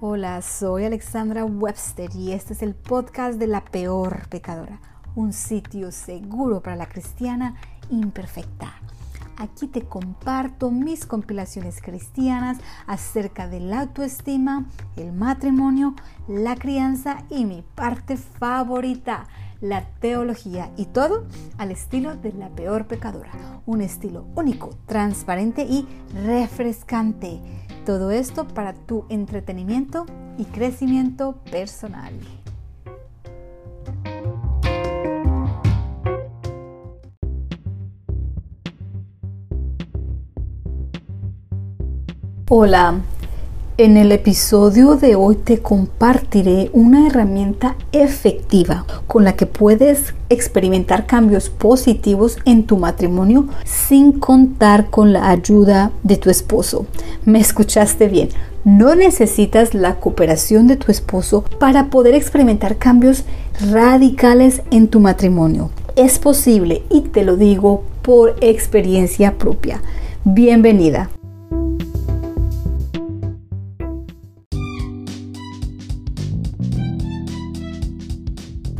Hola, soy Alexandra Webster y este es el podcast de La Peor Pecadora, un sitio seguro para la cristiana imperfecta. Aquí te comparto mis compilaciones cristianas acerca de la autoestima, el matrimonio, la crianza y mi parte favorita, la teología y todo al estilo de la peor pecadora. Un estilo único, transparente y refrescante. Todo esto para tu entretenimiento y crecimiento personal. Hola, en el episodio de hoy te compartiré una herramienta efectiva con la que puedes experimentar cambios positivos en tu matrimonio sin contar con la ayuda de tu esposo. ¿Me escuchaste bien? No necesitas la cooperación de tu esposo para poder experimentar cambios radicales en tu matrimonio. Es posible y te lo digo por experiencia propia. Bienvenida.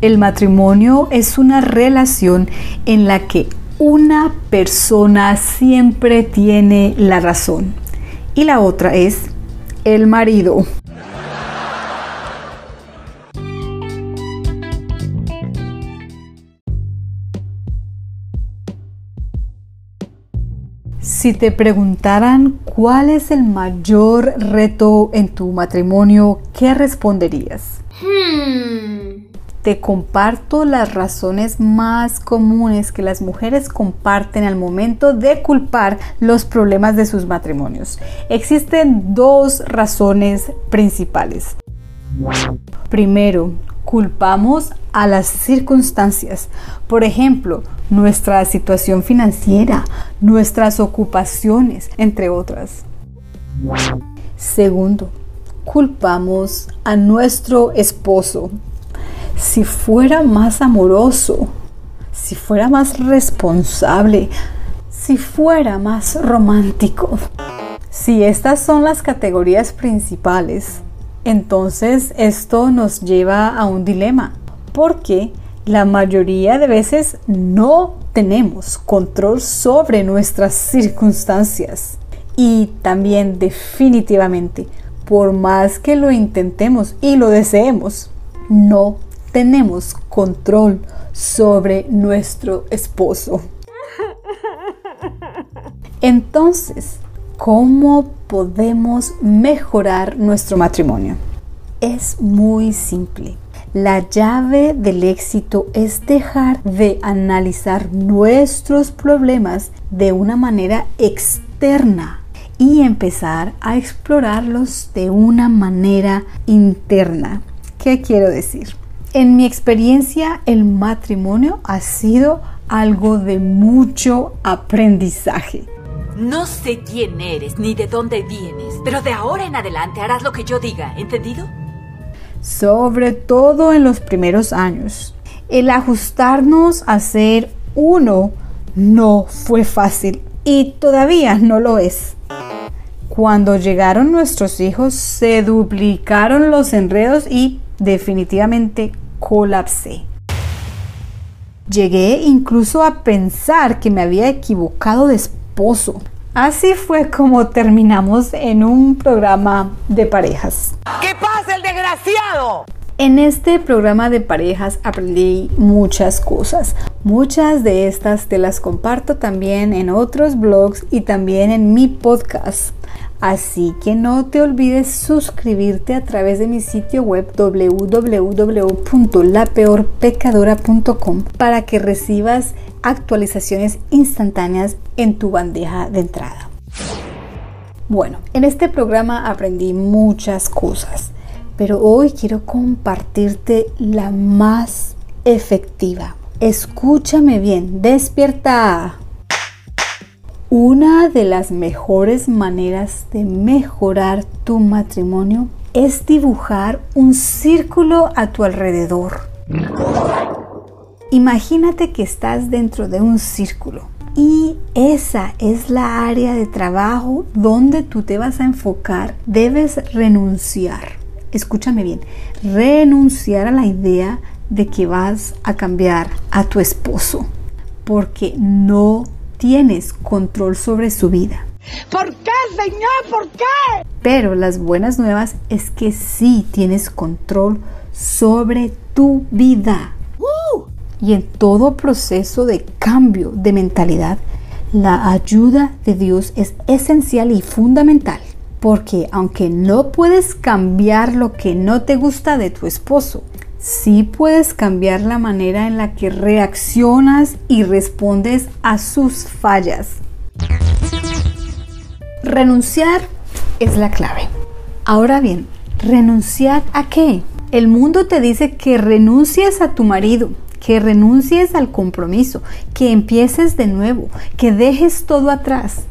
El matrimonio es una relación en la que una persona siempre tiene la razón y la otra es el marido. Si te preguntaran cuál es el mayor reto en tu matrimonio, ¿qué responderías? Hmm te comparto las razones más comunes que las mujeres comparten al momento de culpar los problemas de sus matrimonios. Existen dos razones principales. Primero, culpamos a las circunstancias. Por ejemplo, nuestra situación financiera, nuestras ocupaciones, entre otras. Segundo, culpamos a nuestro esposo si fuera más amoroso, si fuera más responsable, si fuera más romántico. Si estas son las categorías principales, entonces esto nos lleva a un dilema, porque la mayoría de veces no tenemos control sobre nuestras circunstancias. Y también definitivamente, por más que lo intentemos y lo deseemos, no tenemos control sobre nuestro esposo. Entonces, ¿cómo podemos mejorar nuestro matrimonio? Es muy simple. La llave del éxito es dejar de analizar nuestros problemas de una manera externa y empezar a explorarlos de una manera interna. ¿Qué quiero decir? En mi experiencia, el matrimonio ha sido algo de mucho aprendizaje. No sé quién eres ni de dónde vienes, pero de ahora en adelante harás lo que yo diga, ¿entendido? Sobre todo en los primeros años. El ajustarnos a ser uno no fue fácil y todavía no lo es. Cuando llegaron nuestros hijos se duplicaron los enredos y definitivamente colapsé. Llegué incluso a pensar que me había equivocado de esposo. Así fue como terminamos en un programa de parejas. ¿Qué pasa, el desgraciado? En este programa de parejas aprendí muchas cosas. Muchas de estas te las comparto también en otros blogs y también en mi podcast. Así que no te olvides suscribirte a través de mi sitio web www.lapeorpecadora.com para que recibas actualizaciones instantáneas en tu bandeja de entrada. Bueno, en este programa aprendí muchas cosas, pero hoy quiero compartirte la más efectiva. Escúchame bien, despierta. Una de las mejores maneras de mejorar tu matrimonio es dibujar un círculo a tu alrededor. Imagínate que estás dentro de un círculo y esa es la área de trabajo donde tú te vas a enfocar. Debes renunciar escúchame bien, renunciar a la idea de que vas a cambiar a tu esposo, porque no tienes control sobre su vida. ¿Por qué, Señor? ¿Por qué? Pero las buenas nuevas es que sí tienes control sobre tu vida. Y en todo proceso de cambio de mentalidad, la ayuda de Dios es esencial y fundamental. Porque aunque no puedes cambiar lo que no te gusta de tu esposo, sí puedes cambiar la manera en la que reaccionas y respondes a sus fallas. Renunciar es la clave. Ahora bien, ¿renunciar a qué? El mundo te dice que renuncies a tu marido, que renuncies al compromiso, que empieces de nuevo, que dejes todo atrás.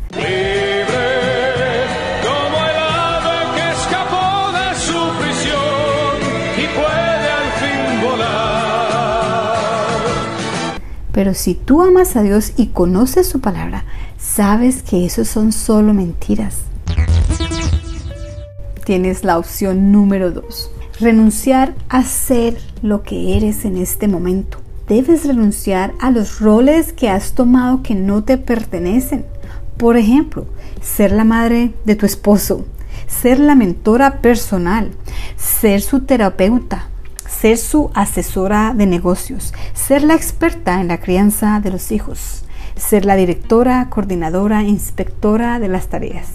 Pero si tú amas a Dios y conoces su palabra, sabes que eso son solo mentiras. Tienes la opción número dos. Renunciar a ser lo que eres en este momento. Debes renunciar a los roles que has tomado que no te pertenecen. Por ejemplo, ser la madre de tu esposo, ser la mentora personal, ser su terapeuta, ser su asesora de negocios, ser la experta en la crianza de los hijos, ser la directora, coordinadora, inspectora de las tareas.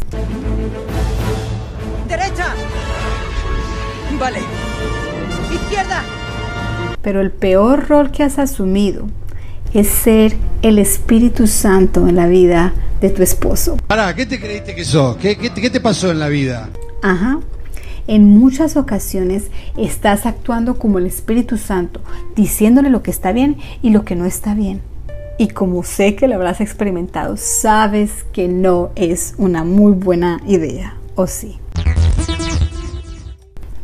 Derecha. Vale. Izquierda. Pero el peor rol que has asumido es ser el Espíritu Santo en la vida de tu esposo. Pará, ¿qué te creíste que sos? ¿Qué, qué, qué te pasó en la vida? Ajá. En muchas ocasiones estás actuando como el Espíritu Santo, diciéndole lo que está bien y lo que no está bien. Y como sé que lo habrás experimentado, sabes que no es una muy buena idea, ¿o sí?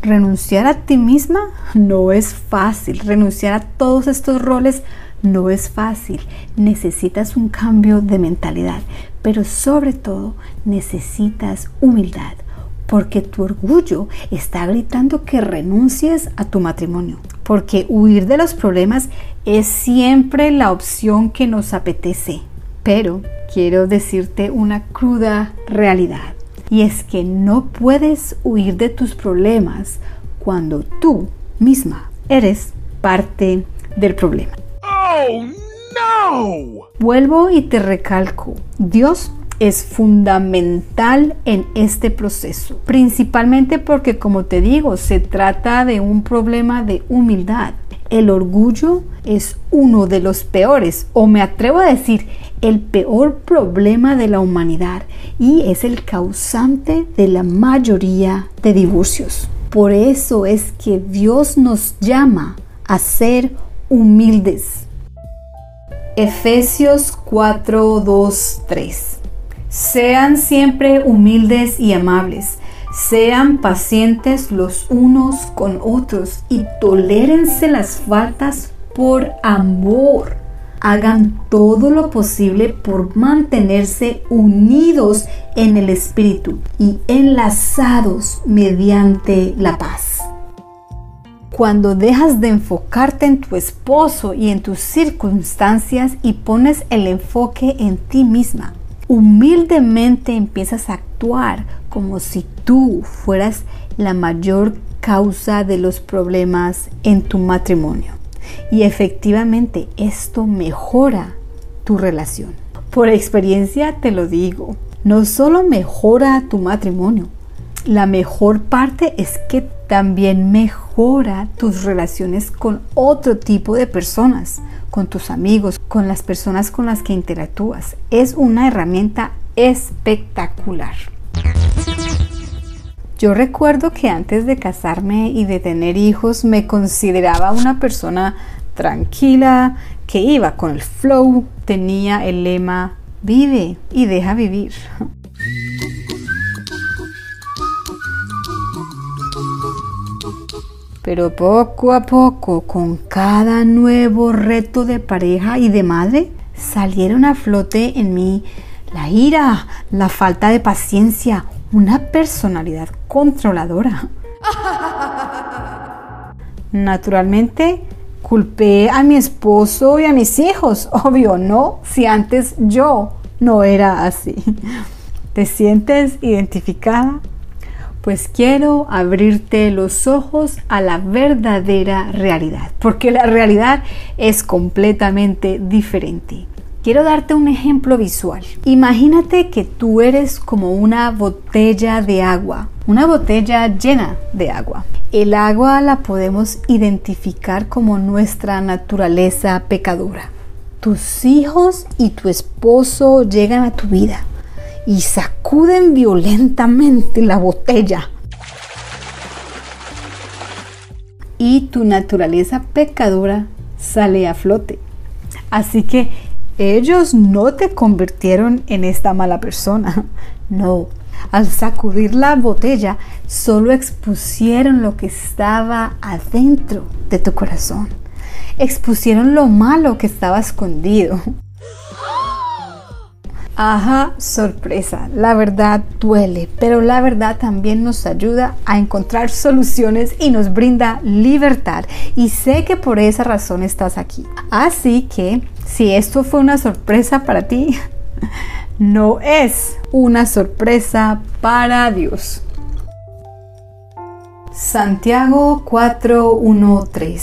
Renunciar a ti misma no es fácil. Renunciar a todos estos roles no es fácil. Necesitas un cambio de mentalidad, pero sobre todo necesitas humildad, porque tu orgullo está gritando que renuncies a tu matrimonio. Porque huir de los problemas es siempre la opción que nos apetece. Pero quiero decirte una cruda realidad. Y es que no puedes huir de tus problemas cuando tú misma eres parte del problema. Oh, no! Vuelvo y te recalco, Dios es fundamental en este proceso, principalmente porque como te digo, se trata de un problema de humildad. El orgullo es uno de los peores, o me atrevo a decir, el peor problema de la humanidad y es el causante de la mayoría de divorcios. Por eso es que Dios nos llama a ser humildes. Efesios 4, 2, 3. Sean siempre humildes y amables. Sean pacientes los unos con otros y tolérense las faltas por amor. Hagan todo lo posible por mantenerse unidos en el Espíritu y enlazados mediante la paz. Cuando dejas de enfocarte en tu esposo y en tus circunstancias y pones el enfoque en ti misma, humildemente empiezas a actuar como si tú fueras la mayor causa de los problemas en tu matrimonio. Y efectivamente esto mejora tu relación. Por experiencia te lo digo, no solo mejora tu matrimonio, la mejor parte es que también mejora tus relaciones con otro tipo de personas, con tus amigos, con las personas con las que interactúas. Es una herramienta espectacular. Yo recuerdo que antes de casarme y de tener hijos me consideraba una persona tranquila, que iba con el flow, tenía el lema vive y deja vivir. Pero poco a poco, con cada nuevo reto de pareja y de madre, salieron a flote en mí la ira, la falta de paciencia, una personalidad controladora. Naturalmente, culpé a mi esposo y a mis hijos. Obvio, ¿no? Si antes yo no era así. ¿Te sientes identificada? Pues quiero abrirte los ojos a la verdadera realidad, porque la realidad es completamente diferente. Quiero darte un ejemplo visual. Imagínate que tú eres como una botella de agua, una botella llena de agua. El agua la podemos identificar como nuestra naturaleza pecadora. Tus hijos y tu esposo llegan a tu vida y sacuden violentamente la botella. Y tu naturaleza pecadora sale a flote. Así que ellos no te convirtieron en esta mala persona. No. Al sacudir la botella, solo expusieron lo que estaba adentro de tu corazón. Expusieron lo malo que estaba escondido. Ajá, sorpresa. La verdad duele, pero la verdad también nos ayuda a encontrar soluciones y nos brinda libertad. Y sé que por esa razón estás aquí. Así que, si esto fue una sorpresa para ti, no es una sorpresa para Dios. Santiago 4:13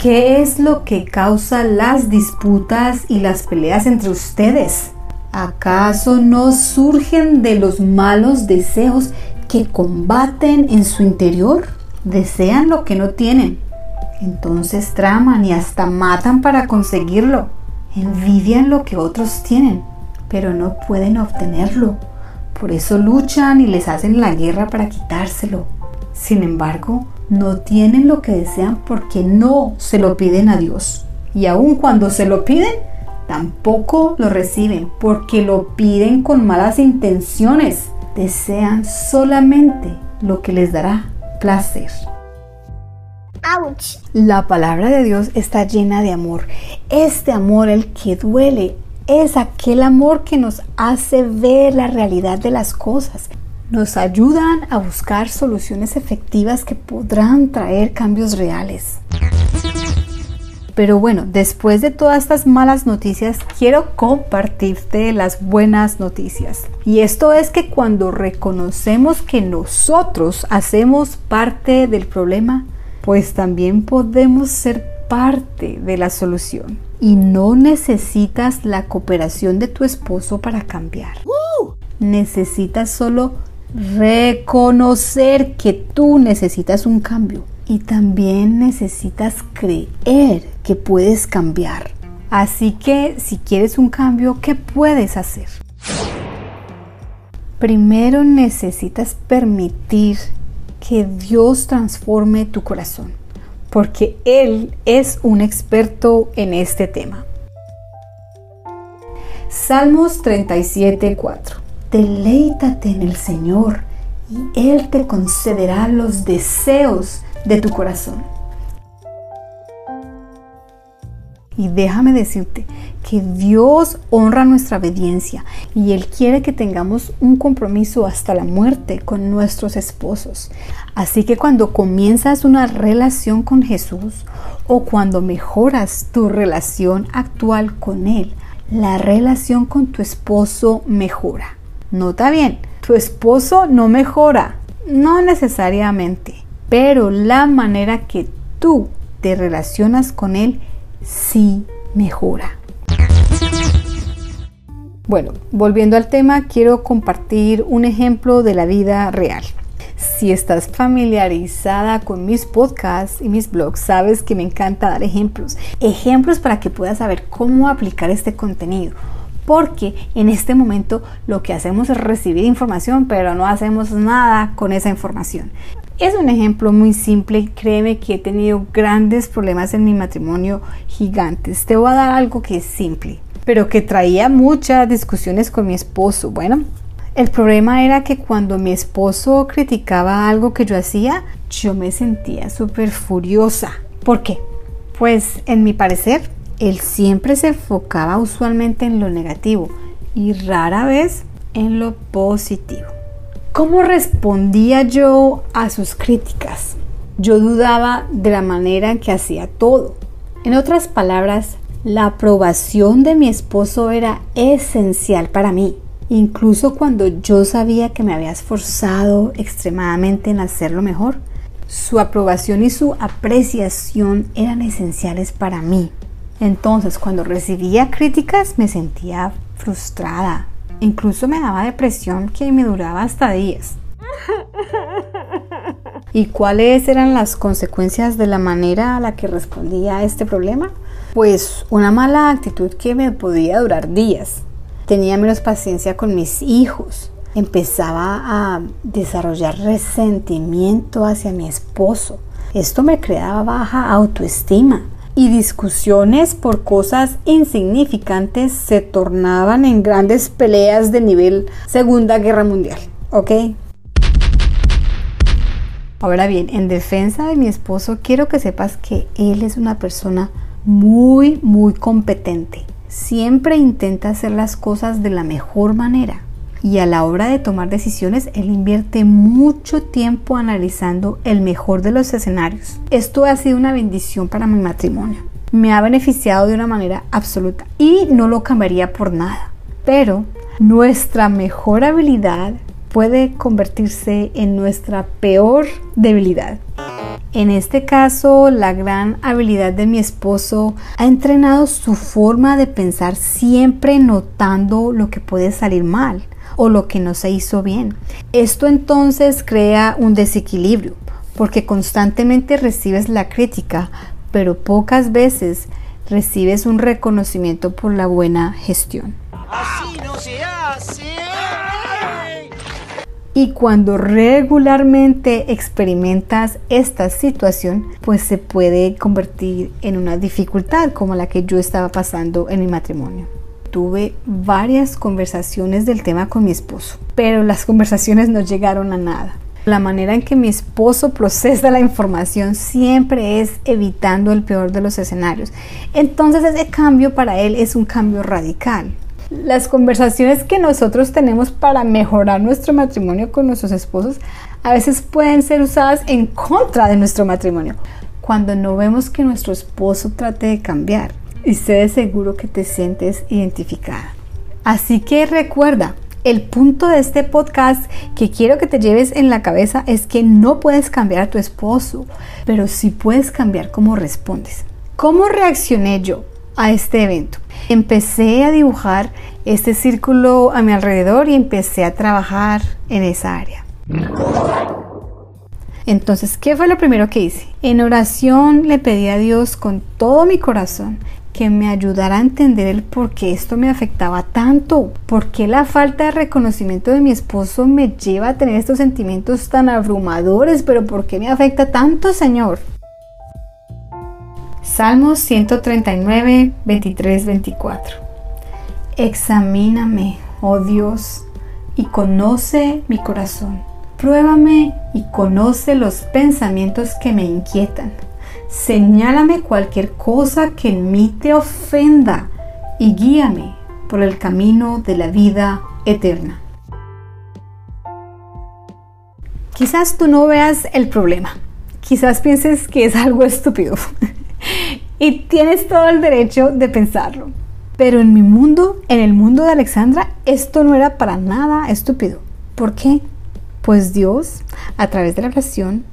¿Qué es lo que causa las disputas y las peleas entre ustedes? ¿Acaso no surgen de los malos deseos que combaten en su interior? Desean lo que no tienen. Entonces traman y hasta matan para conseguirlo. Envidian lo que otros tienen, pero no pueden obtenerlo. Por eso luchan y les hacen la guerra para quitárselo. Sin embargo, no tienen lo que desean porque no se lo piden a Dios. Y aun cuando se lo piden, tampoco lo reciben porque lo piden con malas intenciones. Desean solamente lo que les dará placer. Ouch. La palabra de Dios está llena de amor. Este amor, el que duele, es aquel amor que nos hace ver la realidad de las cosas. Nos ayudan a buscar soluciones efectivas que podrán traer cambios reales. Pero bueno, después de todas estas malas noticias, quiero compartirte las buenas noticias. Y esto es que cuando reconocemos que nosotros hacemos parte del problema, pues también podemos ser parte de la solución. Y no necesitas la cooperación de tu esposo para cambiar. Necesitas solo reconocer que tú necesitas un cambio y también necesitas creer que puedes cambiar. Así que si quieres un cambio, ¿qué puedes hacer? Primero necesitas permitir que Dios transforme tu corazón, porque Él es un experto en este tema. Salmos 37:4 Deleítate en el Señor y Él te concederá los deseos de tu corazón. Y déjame decirte que Dios honra nuestra obediencia y Él quiere que tengamos un compromiso hasta la muerte con nuestros esposos. Así que cuando comienzas una relación con Jesús o cuando mejoras tu relación actual con Él, la relación con tu esposo mejora. Nota bien, tu esposo no mejora, no necesariamente pero la manera que tú te relacionas con Él sí mejora. Bueno, volviendo al tema, quiero compartir un ejemplo de la vida real. Si estás familiarizada con mis podcasts y mis blogs, sabes que me encanta dar ejemplos. Ejemplos para que puedas saber cómo aplicar este contenido. Porque en este momento lo que hacemos es recibir información, pero no hacemos nada con esa información. Es un ejemplo muy simple, créeme que he tenido grandes problemas en mi matrimonio gigantes. Te voy a dar algo que es simple, pero que traía muchas discusiones con mi esposo. Bueno, el problema era que cuando mi esposo criticaba algo que yo hacía, yo me sentía súper furiosa. ¿Por qué? Pues en mi parecer, él siempre se enfocaba usualmente en lo negativo y rara vez en lo positivo. ¿Cómo respondía yo a sus críticas? Yo dudaba de la manera en que hacía todo. En otras palabras, la aprobación de mi esposo era esencial para mí, incluso cuando yo sabía que me había esforzado extremadamente en hacerlo mejor. Su aprobación y su apreciación eran esenciales para mí. Entonces, cuando recibía críticas, me sentía frustrada. Incluso me daba depresión que me duraba hasta días. ¿Y cuáles eran las consecuencias de la manera a la que respondía a este problema? Pues una mala actitud que me podía durar días. Tenía menos paciencia con mis hijos. Empezaba a desarrollar resentimiento hacia mi esposo. Esto me creaba baja autoestima y discusiones por cosas insignificantes se tornaban en grandes peleas de nivel Segunda Guerra Mundial. ¿Ok? Ahora bien, en defensa de mi esposo, quiero que sepas que él es una persona muy, muy competente. Siempre intenta hacer las cosas de la mejor manera. Y a la hora de tomar decisiones, él invierte mucho tiempo analizando el mejor de los escenarios. Esto ha sido una bendición para mi matrimonio. Me ha beneficiado de una manera absoluta y no lo cambiaría por nada. Pero nuestra mejor habilidad puede convertirse en nuestra peor debilidad. En este caso, la gran habilidad de mi esposo ha entrenado su forma de pensar siempre notando lo que puede salir mal o lo que no se hizo bien. Esto entonces crea un desequilibrio porque constantemente recibes la crítica, pero pocas veces recibes un reconocimiento por la buena gestión. Así no se hace. Y cuando regularmente experimentas esta situación, pues se puede convertir en una dificultad como la que yo estaba pasando en mi matrimonio. Tuve varias conversaciones del tema con mi esposo, pero las conversaciones no llegaron a nada. La manera en que mi esposo procesa la información siempre es evitando el peor de los escenarios. Entonces ese cambio para él es un cambio radical las conversaciones que nosotros tenemos para mejorar nuestro matrimonio con nuestros esposos a veces pueden ser usadas en contra de nuestro matrimonio. Cuando no vemos que nuestro esposo trate de cambiar y sé de seguro que te sientes identificada. Así que recuerda, el punto de este podcast que quiero que te lleves en la cabeza es que no puedes cambiar a tu esposo, pero sí puedes cambiar cómo respondes. ¿Cómo reaccioné yo? a este evento. Empecé a dibujar este círculo a mi alrededor y empecé a trabajar en esa área. Entonces, ¿qué fue lo primero que hice? En oración le pedí a Dios con todo mi corazón que me ayudara a entender el por qué esto me afectaba tanto, por qué la falta de reconocimiento de mi esposo me lleva a tener estos sentimientos tan abrumadores, pero por qué me afecta tanto, Señor. Salmos 139, 23, 24. Examíname, oh Dios, y conoce mi corazón. Pruébame y conoce los pensamientos que me inquietan. Señálame cualquier cosa que en mí te ofenda y guíame por el camino de la vida eterna. Quizás tú no veas el problema. Quizás pienses que es algo estúpido. y tienes todo el derecho de pensarlo. Pero en mi mundo, en el mundo de Alexandra, esto no era para nada estúpido. ¿Por qué? Pues Dios, a través de la oración,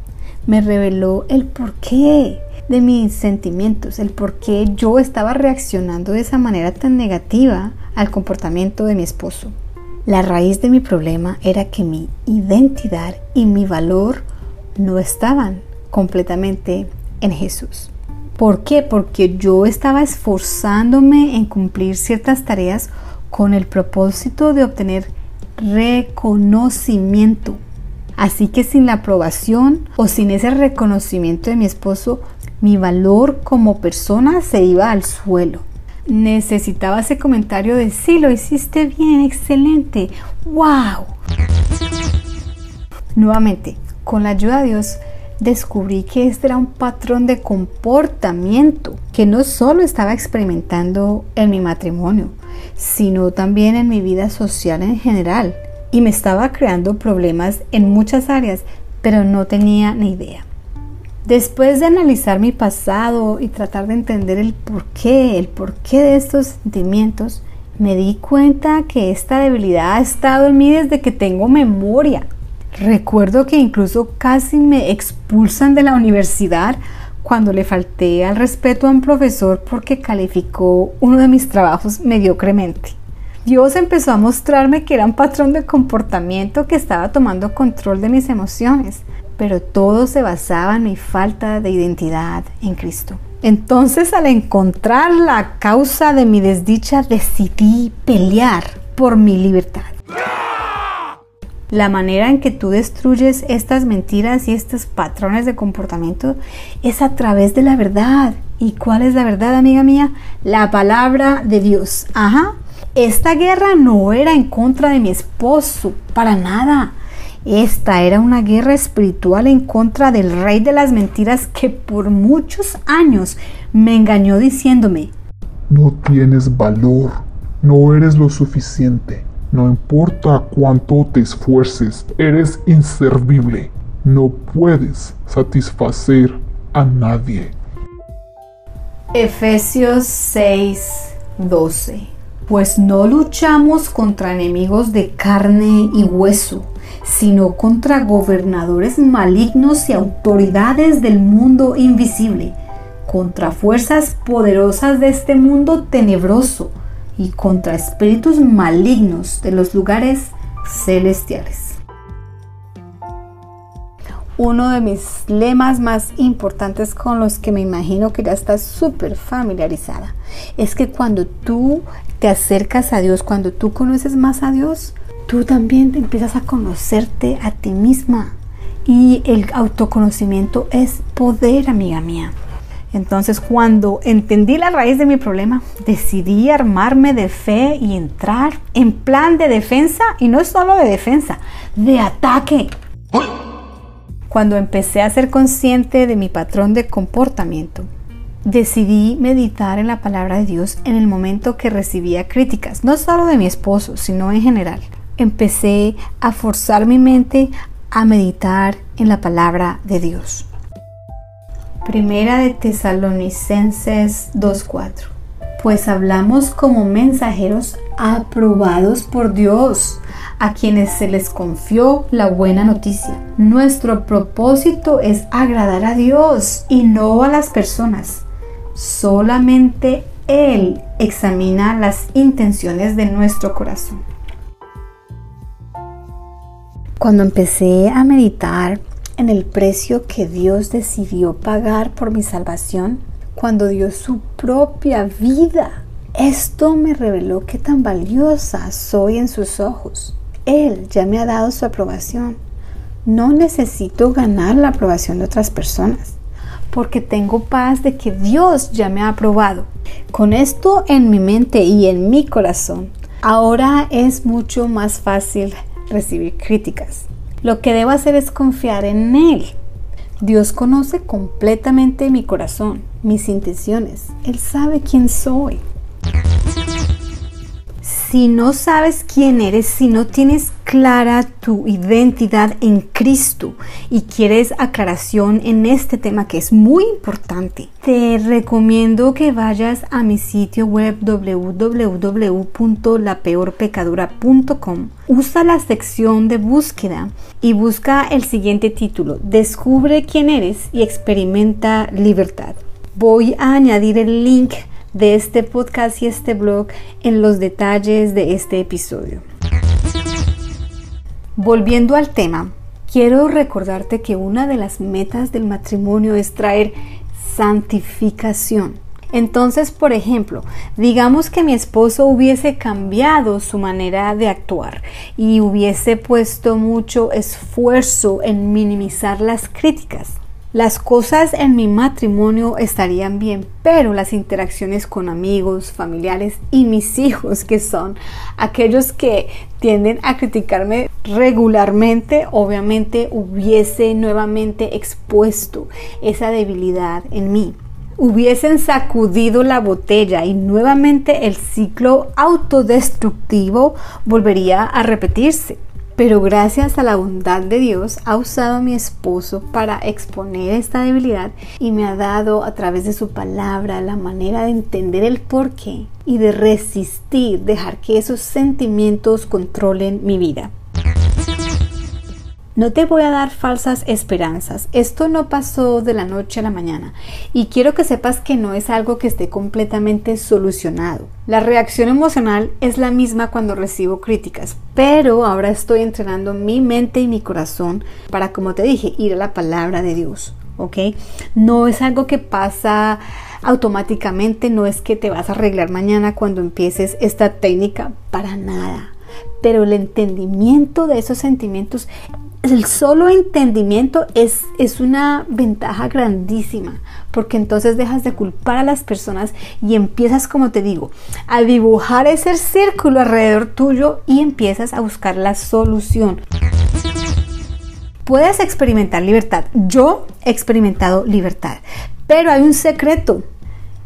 me reveló el porqué de mis sentimientos, el por qué yo estaba reaccionando de esa manera tan negativa al comportamiento de mi esposo. La raíz de mi problema era que mi identidad y mi valor no estaban completamente en Jesús. ¿Por qué? Porque yo estaba esforzándome en cumplir ciertas tareas con el propósito de obtener reconocimiento. Así que sin la aprobación o sin ese reconocimiento de mi esposo, mi valor como persona se iba al suelo. Necesitaba ese comentario de sí, lo hiciste bien, excelente, wow. Nuevamente, con la ayuda de Dios, descubrí que este era un patrón de comportamiento que no solo estaba experimentando en mi matrimonio, sino también en mi vida social en general. Y me estaba creando problemas en muchas áreas, pero no tenía ni idea. Después de analizar mi pasado y tratar de entender el porqué, el porqué de estos sentimientos, me di cuenta que esta debilidad ha estado en mí desde que tengo memoria. Recuerdo que incluso casi me expulsan de la universidad cuando le falté al respeto a un profesor porque calificó uno de mis trabajos mediocremente. Dios empezó a mostrarme que era un patrón de comportamiento que estaba tomando control de mis emociones, pero todo se basaba en mi falta de identidad en Cristo. Entonces al encontrar la causa de mi desdicha decidí pelear por mi libertad. La manera en que tú destruyes estas mentiras y estos patrones de comportamiento es a través de la verdad. ¿Y cuál es la verdad, amiga mía? La palabra de Dios. Ajá. Esta guerra no era en contra de mi esposo, para nada. Esta era una guerra espiritual en contra del rey de las mentiras que por muchos años me engañó diciéndome, no tienes valor, no eres lo suficiente, no importa cuánto te esfuerces, eres inservible. No puedes satisfacer a nadie. Efesios 6, 12. Pues no luchamos contra enemigos de carne y hueso, sino contra gobernadores malignos y autoridades del mundo invisible, contra fuerzas poderosas de este mundo tenebroso y contra espíritus malignos de los lugares celestiales. Uno de mis lemas más importantes con los que me imagino que ya estás súper familiarizada es que cuando tú te acercas a Dios, cuando tú conoces más a Dios, tú también te empiezas a conocerte a ti misma. Y el autoconocimiento es poder, amiga mía. Entonces cuando entendí la raíz de mi problema, decidí armarme de fe y entrar en plan de defensa, y no solo de defensa, de ataque. Cuando empecé a ser consciente de mi patrón de comportamiento, decidí meditar en la palabra de Dios en el momento que recibía críticas, no solo de mi esposo, sino en general. Empecé a forzar mi mente a meditar en la palabra de Dios. Primera de Tesalonicenses 2.4. Pues hablamos como mensajeros aprobados por Dios, a quienes se les confió la buena noticia. Nuestro propósito es agradar a Dios y no a las personas. Solamente Él examina las intenciones de nuestro corazón. Cuando empecé a meditar en el precio que Dios decidió pagar por mi salvación cuando dio su propia vida. Esto me reveló qué tan valiosa soy en sus ojos. Él ya me ha dado su aprobación. No necesito ganar la aprobación de otras personas porque tengo paz de que Dios ya me ha aprobado. Con esto en mi mente y en mi corazón, ahora es mucho más fácil recibir críticas lo que debo hacer es confiar en Él. Dios conoce completamente mi corazón, mis intenciones. Él sabe quién soy si no sabes quién eres, si no tienes clara tu identidad en Cristo y quieres aclaración en este tema que es muy importante, te recomiendo que vayas a mi sitio web www.lapeorpecadora.com. Usa la sección de búsqueda y busca el siguiente título, Descubre quién eres y experimenta libertad. Voy a añadir el link de este podcast y este blog en los detalles de este episodio. Volviendo al tema, quiero recordarte que una de las metas del matrimonio es traer santificación. Entonces, por ejemplo, digamos que mi esposo hubiese cambiado su manera de actuar y hubiese puesto mucho esfuerzo en minimizar las críticas las cosas en mi matrimonio estarían bien, pero las interacciones con amigos, familiares y mis hijos, que son aquellos que tienden a criticarme regularmente, obviamente hubiese nuevamente expuesto esa debilidad en mí. Hubiesen sacudido la botella y nuevamente el ciclo autodestructivo volvería a repetirse. Pero gracias a la bondad de Dios ha usado a mi esposo para exponer esta debilidad y me ha dado a través de su palabra la manera de entender el porqué y de resistir, dejar que esos sentimientos controlen mi vida. No te voy a dar falsas esperanzas. Esto no pasó de la noche a la mañana y quiero que sepas que no es algo que esté completamente solucionado. La reacción emocional es la misma cuando recibo críticas, pero ahora estoy entrenando mi mente y mi corazón para, como te dije, ir a la palabra de Dios. ¿Ok? No es algo que pasa automáticamente, no es que te vas a arreglar mañana cuando empieces esta técnica, para nada. Pero el entendimiento de esos sentimientos el solo entendimiento es, es, una ventaja grandísima, porque entonces dejas de culpar a las personas y empiezas, como te digo, a dibujar ese círculo alrededor tuyo y empiezas a buscar la solución. Puedes experimentar libertad. Yo he experimentado libertad, pero hay un secreto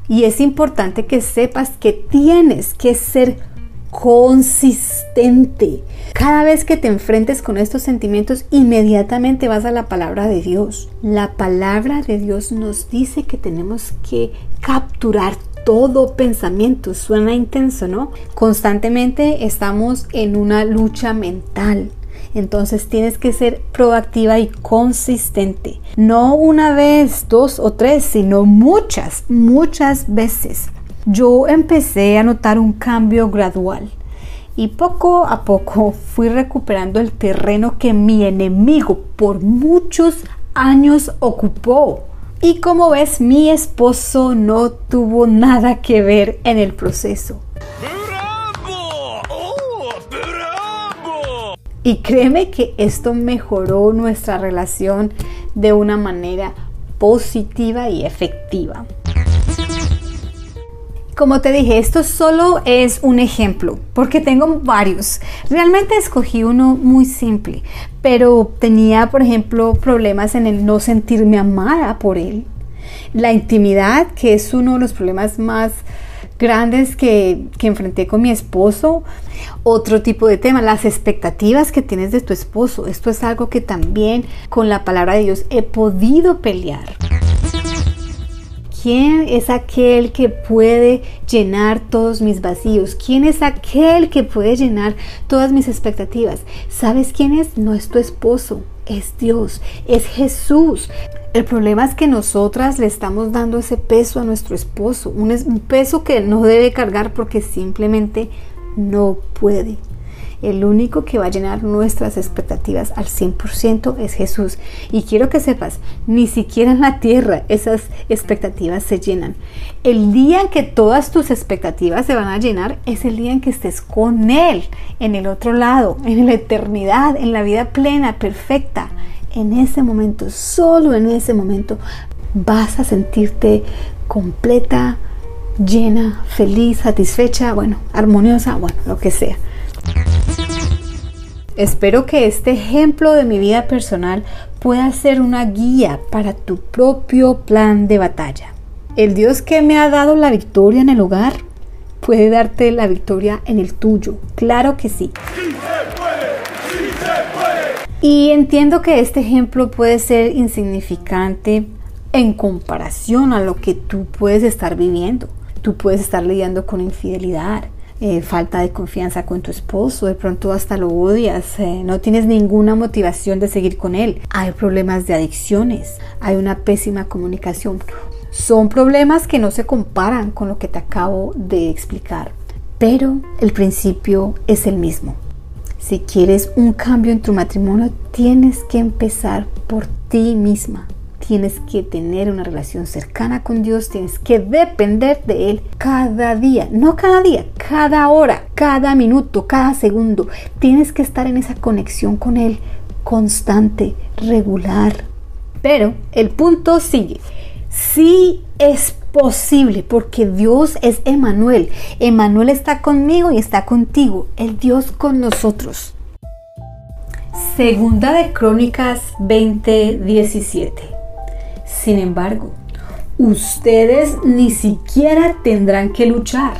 y es importante que sepas que tienes que ser consistente. Cada vez que te enfrentes con estos sentimientos, inmediatamente vas a la palabra de Dios. La palabra de Dios nos dice que tenemos que capturar todo pensamiento. Suena intenso, ¿no? Constantemente estamos en una lucha mental. Entonces tienes que ser proactiva y consistente. No una vez, dos o tres, sino muchas, muchas veces yo empecé a notar un cambio gradual y poco a poco fui recuperando el terreno que mi enemigo por muchos años ocupó. Y como ves, mi esposo no tuvo nada que ver en el proceso. ¡Bravo! ¡Oh! Y créeme que esto mejoró nuestra relación de una manera positiva y efectiva. Como te dije, esto solo es un ejemplo, porque tengo varios. Realmente escogí uno muy simple, pero tenía, por ejemplo, problemas en el no sentirme amada por él. La intimidad, que es uno de los problemas más grandes que, que, enfrenté con mi esposo. Otro tipo de tema, las expectativas que tienes de tu esposo. Esto es algo que también con la palabra de Dios he podido pelear. ¿Quién es aquel que puede llenar todos mis vacíos? ¿Quién es aquel que puede llenar todas mis expectativas? ¿Sabes quién es? No es tu esposo, es Dios, es Jesús. El problema es que nosotras le estamos dando ese peso a nuestro esposo, un, peso que no debe cargar porque simplemente no puede. El único que va a llenar nuestras expectativas al 100% es Jesús. Y quiero que sepas, ni siquiera en la tierra esas expectativas se llenan. El día en que todas tus expectativas se van a llenar es el día en que estés con Él, en el otro lado, en la eternidad, en la vida plena, perfecta. En ese momento, solo en ese momento, vas a sentirte completa, llena, feliz, satisfecha, bueno, armoniosa, bueno, lo que sea. Espero que este ejemplo de mi vida personal pueda ser una guía para tu propio plan de batalla. El Dios que me ha dado la victoria en el hogar puede darte la victoria en el tuyo. Claro que sí. Y entiendo que este ejemplo puede ser insignificante en comparación a lo que tú puedes estar viviendo. Tú puedes estar lidiando con infidelidad, eh, falta de confianza con tu esposo, de pronto hasta lo odias, eh, no tienes ninguna motivación de seguir con él, hay problemas de adicciones, hay una pésima comunicación. Son problemas que no se comparan con lo que te acabo de explicar, pero el principio es el mismo. Si quieres un cambio en tu matrimonio, tienes que empezar por ti misma tienes que tener una relación cercana con Dios, tienes que depender de Él cada día, no cada día, cada hora, cada minuto, cada segundo. Tienes que estar en esa conexión con Él constante, regular. Pero el punto sigue. Sí es posible porque Dios es Emanuel. Emanuel está conmigo y está contigo. El Dios con nosotros. Segunda de Crónicas 20:17. Sin embargo, ustedes ni siquiera tendrán que luchar.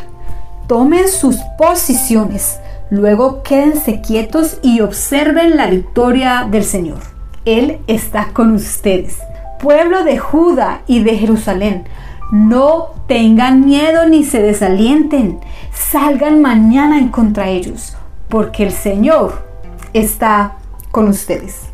Tomen sus posiciones. Luego quédense quietos y observen la victoria del Señor. Él está con ustedes. Pueblo de Judá y de Jerusalén, no tengan miedo ni se desalienten. Salgan mañana en contra ellos, porque el Señor está con ustedes.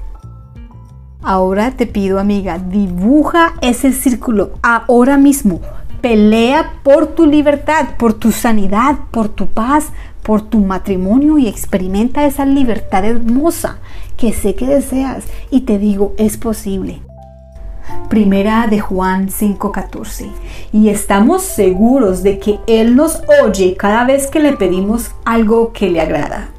Ahora te pido, amiga, dibuja ese círculo ahora mismo. Pelea por tu libertad, por tu sanidad, por tu paz, por tu matrimonio y experimenta esa libertad hermosa que sé que deseas y te digo, es posible. Primera de Juan 5:14. Y estamos seguros de que Él nos oye cada vez que le pedimos algo que le agrada.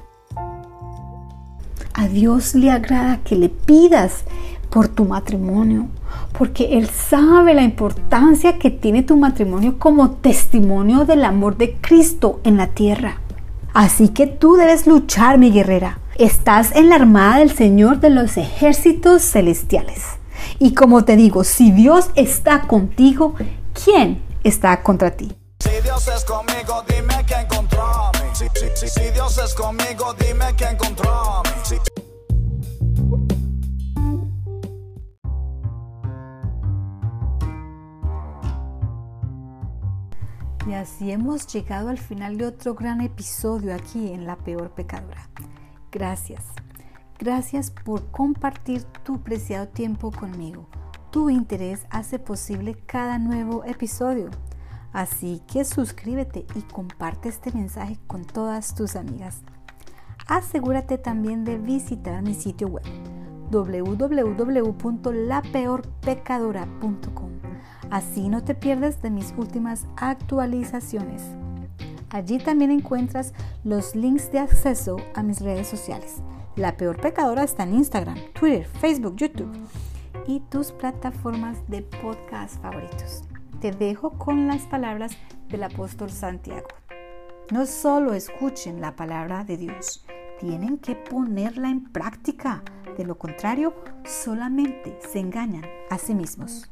A Dios le agrada que le pidas por tu matrimonio, porque Él sabe la importancia que tiene tu matrimonio como testimonio del amor de Cristo en la tierra. Así que tú debes luchar, mi guerrera. Estás en la armada del Señor de los ejércitos celestiales. Y como te digo, si Dios está contigo, ¿quién está contra ti? Si Dios es conmigo, dime quién contra si Dios es conmigo, dime quién contra Y así hemos llegado al final de otro gran episodio aquí en La Peor Pecadora. Gracias. Gracias por compartir tu preciado tiempo conmigo. Tu interés hace posible cada nuevo episodio. Así que suscríbete y comparte este mensaje con todas tus amigas. Asegúrate también de visitar mi sitio web www.lapeorpecadora.com. Así no te pierdes de mis últimas actualizaciones. Allí también encuentras los links de acceso a mis redes sociales. La Peor Pecadora está en Instagram, Twitter, Facebook, YouTube y tus plataformas de podcast favoritos. Te dejo con las palabras del apóstol Santiago. No solo escuchen la palabra de Dios, tienen que ponerla en práctica. De lo contrario, solamente se engañan a sí mismos.